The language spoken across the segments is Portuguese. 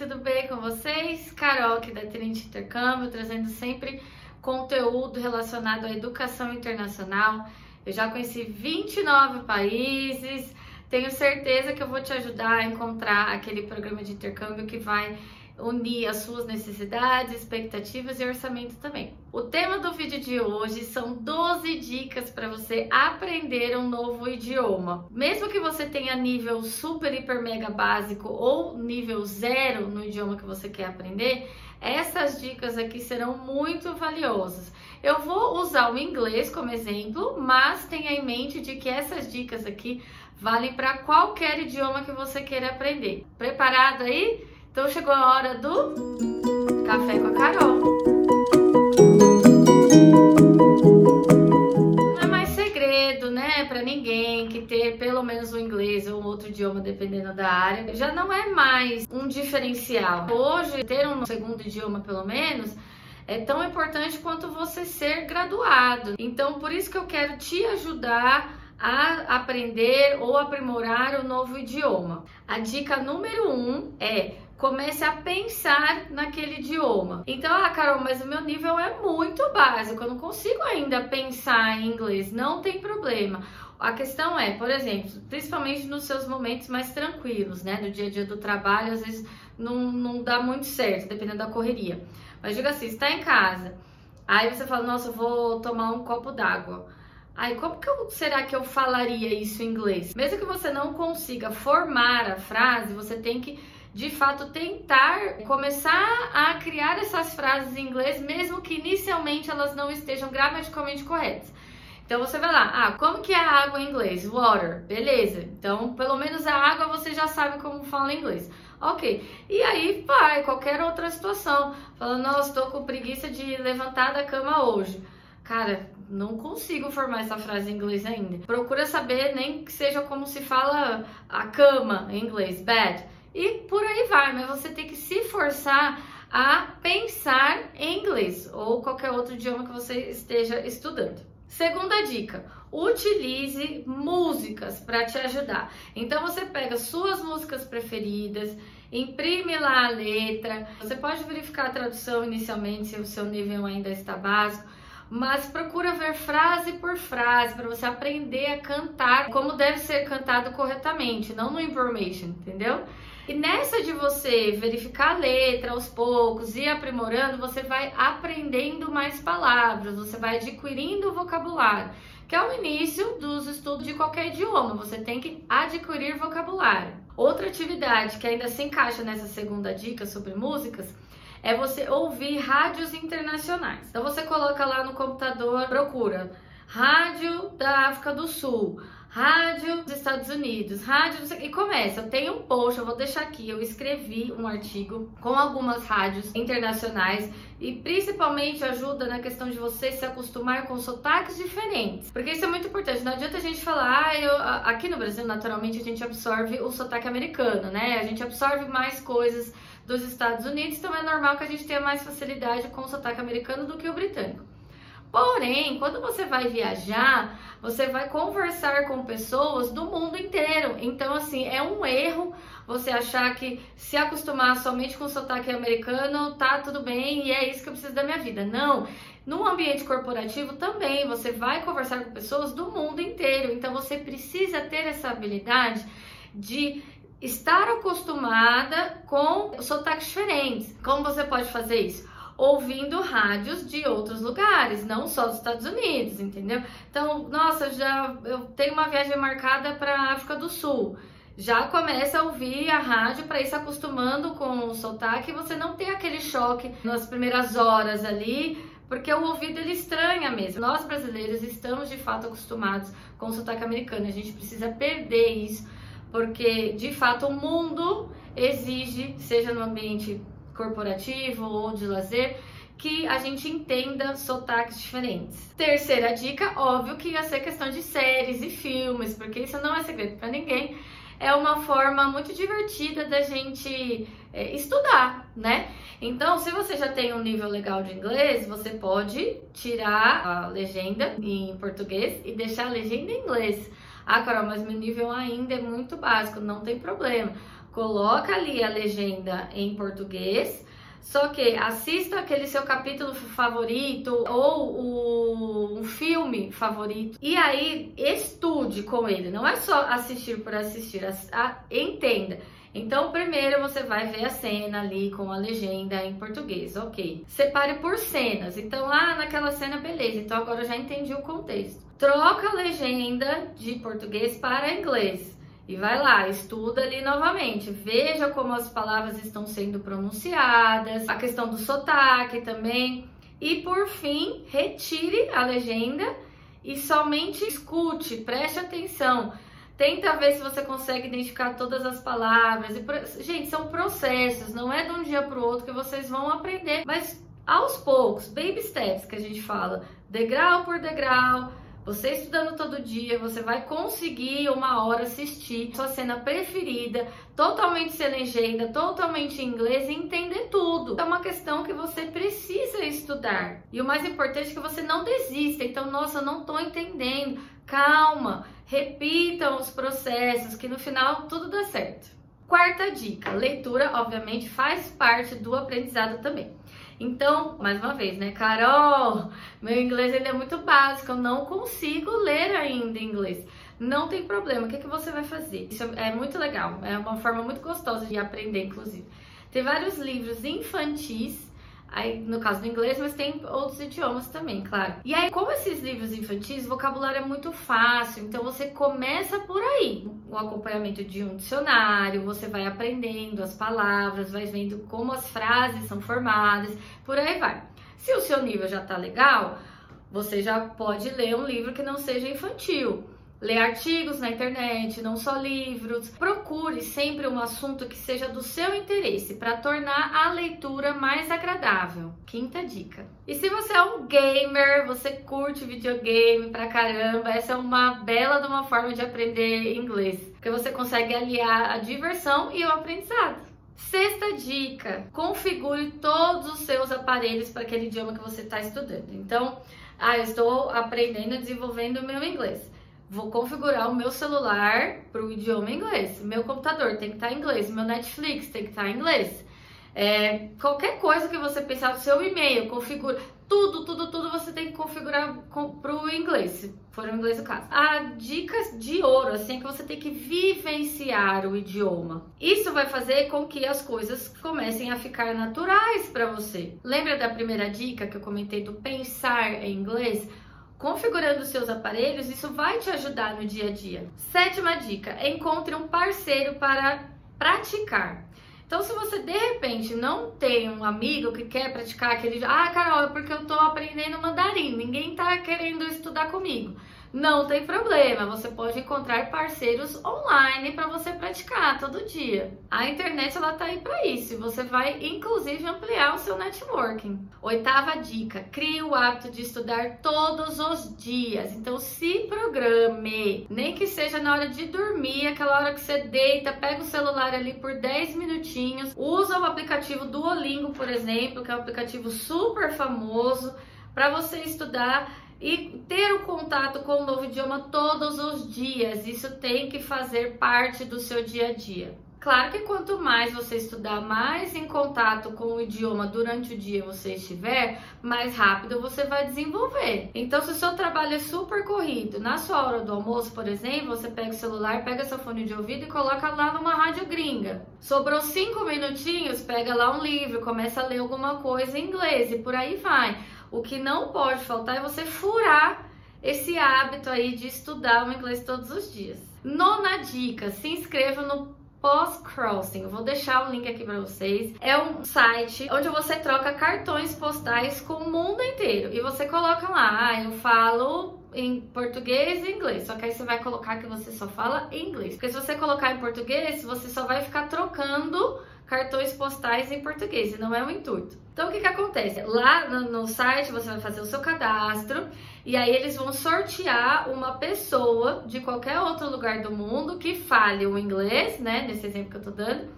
tudo bem com vocês? Carol aqui da Trinity Intercâmbio, trazendo sempre conteúdo relacionado à educação internacional. Eu já conheci 29 países, tenho certeza que eu vou te ajudar a encontrar aquele programa de intercâmbio que vai unir as suas necessidades, expectativas e orçamento também. O tema do vídeo de hoje são 12 dicas para você aprender um novo idioma. Mesmo que você tenha nível super, hiper, mega básico ou nível zero no idioma que você quer aprender, essas dicas aqui serão muito valiosas. Eu vou usar o inglês como exemplo, mas tenha em mente de que essas dicas aqui valem para qualquer idioma que você queira aprender. Preparado aí? Então chegou a hora do Café com a Carol. Não é mais segredo, né, para ninguém que ter pelo menos o inglês ou outro idioma, dependendo da área, já não é mais um diferencial. Hoje, ter um segundo idioma, pelo menos, é tão importante quanto você ser graduado. Então, por isso que eu quero te ajudar a aprender ou aprimorar o novo idioma. A dica número um é comece a pensar naquele idioma. Então, ah, Carol, mas o meu nível é muito básico, eu não consigo ainda pensar em inglês. Não tem problema. A questão é, por exemplo, principalmente nos seus momentos mais tranquilos, né? No dia a dia do trabalho, às vezes não, não dá muito certo, dependendo da correria. Mas diga assim, está em casa, aí você fala, nossa, eu vou tomar um copo d'água. Aí, como que eu, será que eu falaria isso em inglês? Mesmo que você não consiga formar a frase, você tem que de fato tentar começar a criar essas frases em inglês, mesmo que inicialmente elas não estejam gramaticalmente corretas. Então você vai lá, ah, como que é a água em inglês? Water, beleza. Então, pelo menos a água você já sabe como fala em inglês. Ok. E aí vai, qualquer outra situação. Falando, nossa, estou com preguiça de levantar da cama hoje. Cara, não consigo formar essa frase em inglês ainda. Procura saber nem que seja como se fala a cama em inglês, bed e por aí vai, mas você tem que se forçar a pensar em inglês ou qualquer outro idioma que você esteja estudando. Segunda dica: utilize músicas para te ajudar. Então você pega suas músicas preferidas, imprime lá a letra. Você pode verificar a tradução inicialmente se o seu nível ainda está básico, mas procura ver frase por frase para você aprender a cantar como deve ser cantado corretamente, não no information, entendeu? E nessa de você verificar a letra aos poucos e aprimorando, você vai aprendendo mais palavras, você vai adquirindo vocabulário, que é o início dos estudos de qualquer idioma, você tem que adquirir vocabulário. Outra atividade que ainda se encaixa nessa segunda dica sobre músicas é você ouvir rádios internacionais. Então você coloca lá no computador, procura Rádio da África do Sul, Rádio dos Estados Unidos, rádio e começa. Eu tenho um post, eu vou deixar aqui. Eu escrevi um artigo com algumas rádios internacionais e principalmente ajuda na questão de você se acostumar com sotaques diferentes, porque isso é muito importante. Não adianta a gente falar, ah, eu, aqui no Brasil naturalmente a gente absorve o sotaque americano, né? A gente absorve mais coisas dos Estados Unidos, então é normal que a gente tenha mais facilidade com o sotaque americano do que o britânico. Porém, quando você vai viajar, você vai conversar com pessoas do mundo inteiro. Então, assim, é um erro você achar que se acostumar somente com o sotaque americano, tá tudo bem e é isso que eu preciso da minha vida. Não. No ambiente corporativo também, você vai conversar com pessoas do mundo inteiro. Então, você precisa ter essa habilidade de estar acostumada com sotaques diferentes. Como você pode fazer isso? Ouvindo rádios de outros lugares, não só dos Estados Unidos, entendeu? Então, nossa, já eu tenho uma viagem marcada para a África do Sul. Já começa a ouvir a rádio para ir se acostumando com o sotaque você não ter aquele choque nas primeiras horas ali, porque o ouvido ele estranha mesmo. Nós brasileiros estamos de fato acostumados com o sotaque americano, a gente precisa perder isso, porque de fato o mundo exige, seja no ambiente corporativo ou de lazer, que a gente entenda sotaques diferentes. Terceira dica, óbvio que ia ser questão de séries e filmes, porque isso não é segredo para ninguém. É uma forma muito divertida da gente é, estudar, né? Então, se você já tem um nível legal de inglês, você pode tirar a legenda em português e deixar a legenda em inglês. Ah, Carol, mas meu nível ainda é muito básico, não tem problema coloca ali a legenda em português. Só que assista aquele seu capítulo favorito ou o, um filme favorito e aí estude com ele. Não é só assistir por assistir, a, a, entenda. Então, primeiro você vai ver a cena ali com a legenda em português, ok. Separe por cenas. Então, ah, naquela cena, beleza. Então, agora eu já entendi o contexto. Troca a legenda de português para inglês. E vai lá, estuda ali novamente, veja como as palavras estão sendo pronunciadas, a questão do sotaque também. E por fim, retire a legenda e somente escute, preste atenção. Tenta ver se você consegue identificar todas as palavras. Gente, são processos, não é de um dia para o outro que vocês vão aprender, mas aos poucos, baby steps que a gente fala, degrau por degrau, você estudando todo dia, você vai conseguir uma hora assistir sua cena preferida, totalmente legenda, totalmente em inglês e entender tudo. É uma questão que você precisa estudar. E o mais importante é que você não desista. Então, nossa, não tô entendendo. Calma, repitam os processos que no final tudo dá certo. Quarta dica: leitura, obviamente, faz parte do aprendizado também. Então, mais uma vez, né, Carol, meu inglês ele é muito básico, eu não consigo ler ainda inglês. Não tem problema, o que, é que você vai fazer? Isso é muito legal, é uma forma muito gostosa de aprender, inclusive. Tem vários livros infantis Aí, no caso do inglês, mas tem outros idiomas também, claro. E aí, como esses livros infantis, o vocabulário é muito fácil, então você começa por aí. O acompanhamento de um dicionário, você vai aprendendo as palavras, vai vendo como as frases são formadas, por aí vai. Se o seu nível já tá legal, você já pode ler um livro que não seja infantil. Ler artigos na internet, não só livros. Procure sempre um assunto que seja do seu interesse para tornar a leitura mais agradável. Quinta dica. E se você é um gamer, você curte videogame pra caramba, essa é uma bela de uma forma de aprender inglês, porque você consegue aliar a diversão e o aprendizado. Sexta dica: configure todos os seus aparelhos para aquele idioma que você está estudando. Então, ah, eu estou aprendendo e desenvolvendo o meu inglês vou configurar o meu celular para o idioma inglês. Meu computador tem que estar tá em inglês, meu Netflix tem que estar tá em inglês. É, qualquer coisa que você pensar, seu e-mail, configura. Tudo, tudo, tudo você tem que configurar para o inglês, se for o inglês o caso. A dicas de ouro, assim, é que você tem que vivenciar o idioma. Isso vai fazer com que as coisas comecem a ficar naturais para você. Lembra da primeira dica que eu comentei do pensar em inglês? Configurando seus aparelhos, isso vai te ajudar no dia a dia. Sétima dica: encontre um parceiro para praticar. Então, se você de repente não tem um amigo que quer praticar aquele. Ah, Carol, é porque eu tô aprendendo mandarim, ninguém tá querendo estudar comigo. Não tem problema, você pode encontrar parceiros online para você praticar todo dia. A internet ela tá aí para isso, você vai inclusive ampliar o seu networking. Oitava dica: crie o hábito de estudar todos os dias. Então se programe, nem que seja na hora de dormir, aquela hora que você deita, pega o celular ali por 10 minutinhos, usa o aplicativo Duolingo, por exemplo, que é um aplicativo super famoso para você estudar e ter o contato com o novo idioma todos os dias. Isso tem que fazer parte do seu dia a dia. Claro que quanto mais você estudar, mais em contato com o idioma durante o dia você estiver, mais rápido você vai desenvolver. Então, se o seu trabalho é super corrido, na sua hora do almoço, por exemplo, você pega o celular, pega seu fone de ouvido e coloca lá numa rádio gringa. Sobrou cinco minutinhos, pega lá um livro, começa a ler alguma coisa em inglês e por aí vai. O que não pode faltar é você furar esse hábito aí de estudar o inglês todos os dias. Nona dica: se inscreva no Post Crossing. Eu vou deixar o link aqui para vocês. É um site onde você troca cartões postais com o mundo inteiro e você coloca lá, ah, eu falo em português e inglês. Só que aí você vai colocar que você só fala inglês. Porque se você colocar em português, você só vai ficar trocando cartões postais em português, e não é o intuito. Então o que que acontece? Lá no, no, site você vai fazer o seu cadastro e aí eles vão sortear uma pessoa de qualquer outro lugar do mundo que fale o inglês, né, nesse exemplo que eu tô dando.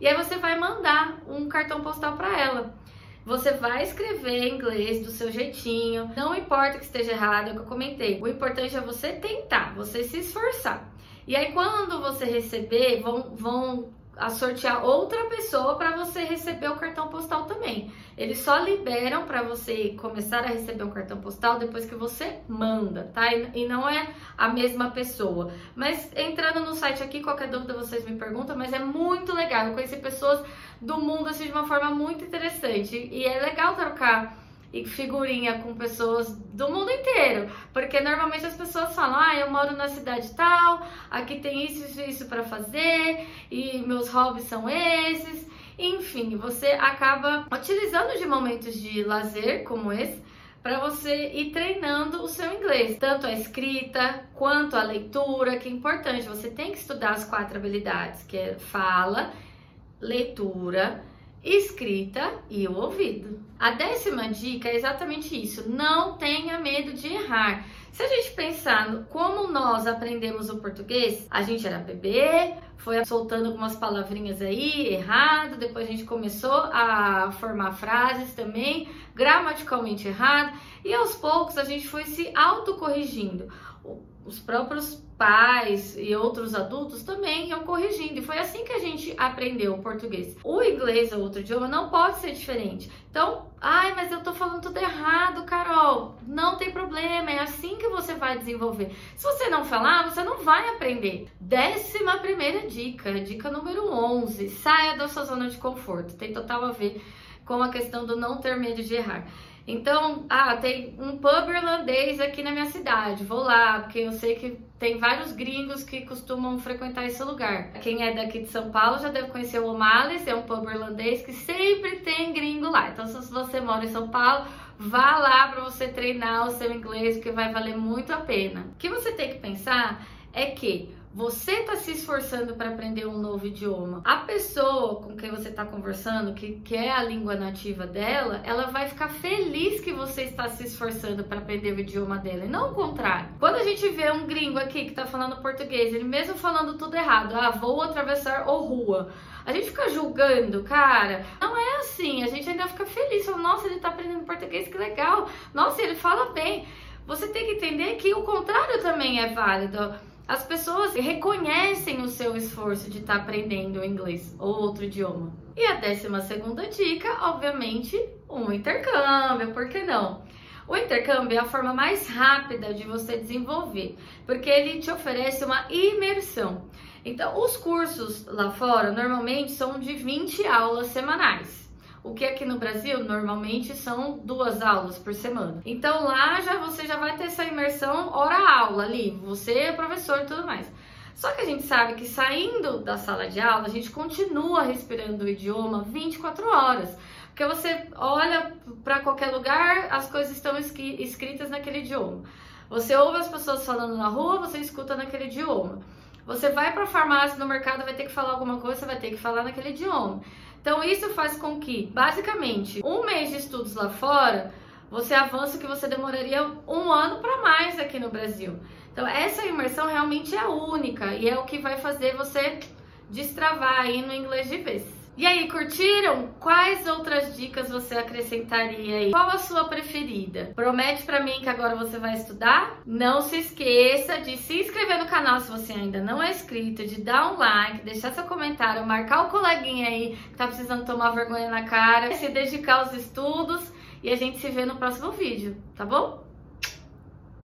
E aí você vai mandar um cartão postal para ela. Você vai escrever em inglês do seu jeitinho, não importa que esteja errado, é o que eu comentei. O importante é você tentar, você se esforçar. E aí, quando você receber, vão, vão a sortear outra pessoa para você receber o cartão postal também. Eles só liberam para você começar a receber um cartão postal depois que você manda, tá? E não é a mesma pessoa. Mas entrando no site aqui, qualquer dúvida vocês me perguntam, mas é muito legal. Eu conheci pessoas do mundo assim de uma forma muito interessante e é legal trocar e figurinha com pessoas do mundo inteiro, porque normalmente as pessoas falam: "Ah, eu moro na cidade tal, aqui tem isso isso isso para fazer e meus hobbies são esses". Enfim, você acaba utilizando de momentos de lazer como esse para você ir treinando o seu inglês, tanto a escrita quanto a leitura, que é importante. Você tem que estudar as quatro habilidades, que é fala, leitura, escrita e o ouvido. A décima dica é exatamente isso: não tenha medo de errar. Se a gente pensar como nós aprendemos o português, a gente era bebê, foi soltando algumas palavrinhas aí errado, depois a gente começou a formar frases também gramaticalmente errado, e aos poucos a gente foi se autocorrigindo. Os próprios pais e outros adultos também iam corrigindo. E foi assim que a gente aprendeu o português. O inglês ou outro idioma não pode ser diferente. Então, ai, mas eu tô falando tudo errado, Carol. Não tem problema, é assim que você vai desenvolver. Se você não falar, você não vai aprender. Décima primeira dica, dica número 11. Saia da sua zona de conforto. Tem total a ver com a questão do não ter medo de errar. Então, ah, tem um pub irlandês aqui na minha cidade, vou lá, porque eu sei que tem vários gringos que costumam frequentar esse lugar. Quem é daqui de São Paulo já deve conhecer o O'Malley's, é um pub irlandês que sempre tem gringo lá. Então, se você mora em São Paulo, vá lá para você treinar o seu inglês, que vai valer muito a pena. O que você tem que pensar é que você está se esforçando para aprender um novo idioma. A pessoa com quem você está conversando, que, que é a língua nativa dela, ela vai ficar feliz que você está se esforçando para aprender o idioma dela, e não o contrário. Quando a gente vê um gringo aqui que está falando português, ele mesmo falando tudo errado, ah, vou atravessar ou rua. A gente fica julgando, cara. Não é assim. A gente ainda fica feliz. Fala, Nossa, ele está aprendendo português, que legal. Nossa, ele fala bem. Você tem que entender que o contrário também é válido as pessoas reconhecem o seu esforço de estar tá aprendendo inglês ou outro idioma. E a décima segunda dica, obviamente, um intercâmbio, por que não? O intercâmbio é a forma mais rápida de você desenvolver, porque ele te oferece uma imersão. Então, os cursos lá fora normalmente são de 20 aulas semanais o que aqui no Brasil normalmente são duas aulas por semana. Então lá já você já vai ter essa imersão hora-aula ali, você é professor e tudo mais. Só que a gente sabe que saindo da sala de aula, a gente continua respirando o idioma 24 horas. Porque você olha para qualquer lugar, as coisas estão escritas naquele idioma. Você ouve as pessoas falando na rua, você escuta naquele idioma. Você vai para a farmácia, no mercado, vai ter que falar alguma coisa, você vai ter que falar naquele idioma. Então isso faz com que, basicamente, um mês de estudos lá fora, você avança que você demoraria um ano para mais aqui no Brasil. Então essa imersão realmente é única e é o que vai fazer você destravar aí no inglês de vez. E aí, curtiram? Quais outras dicas você acrescentaria aí? Qual a sua preferida? Promete para mim que agora você vai estudar? Não se esqueça de se inscrever no canal se você ainda não é inscrito, de dar um like, deixar seu comentário, marcar o coleguinha aí que tá precisando tomar vergonha na cara, se dedicar aos estudos e a gente se vê no próximo vídeo, tá bom?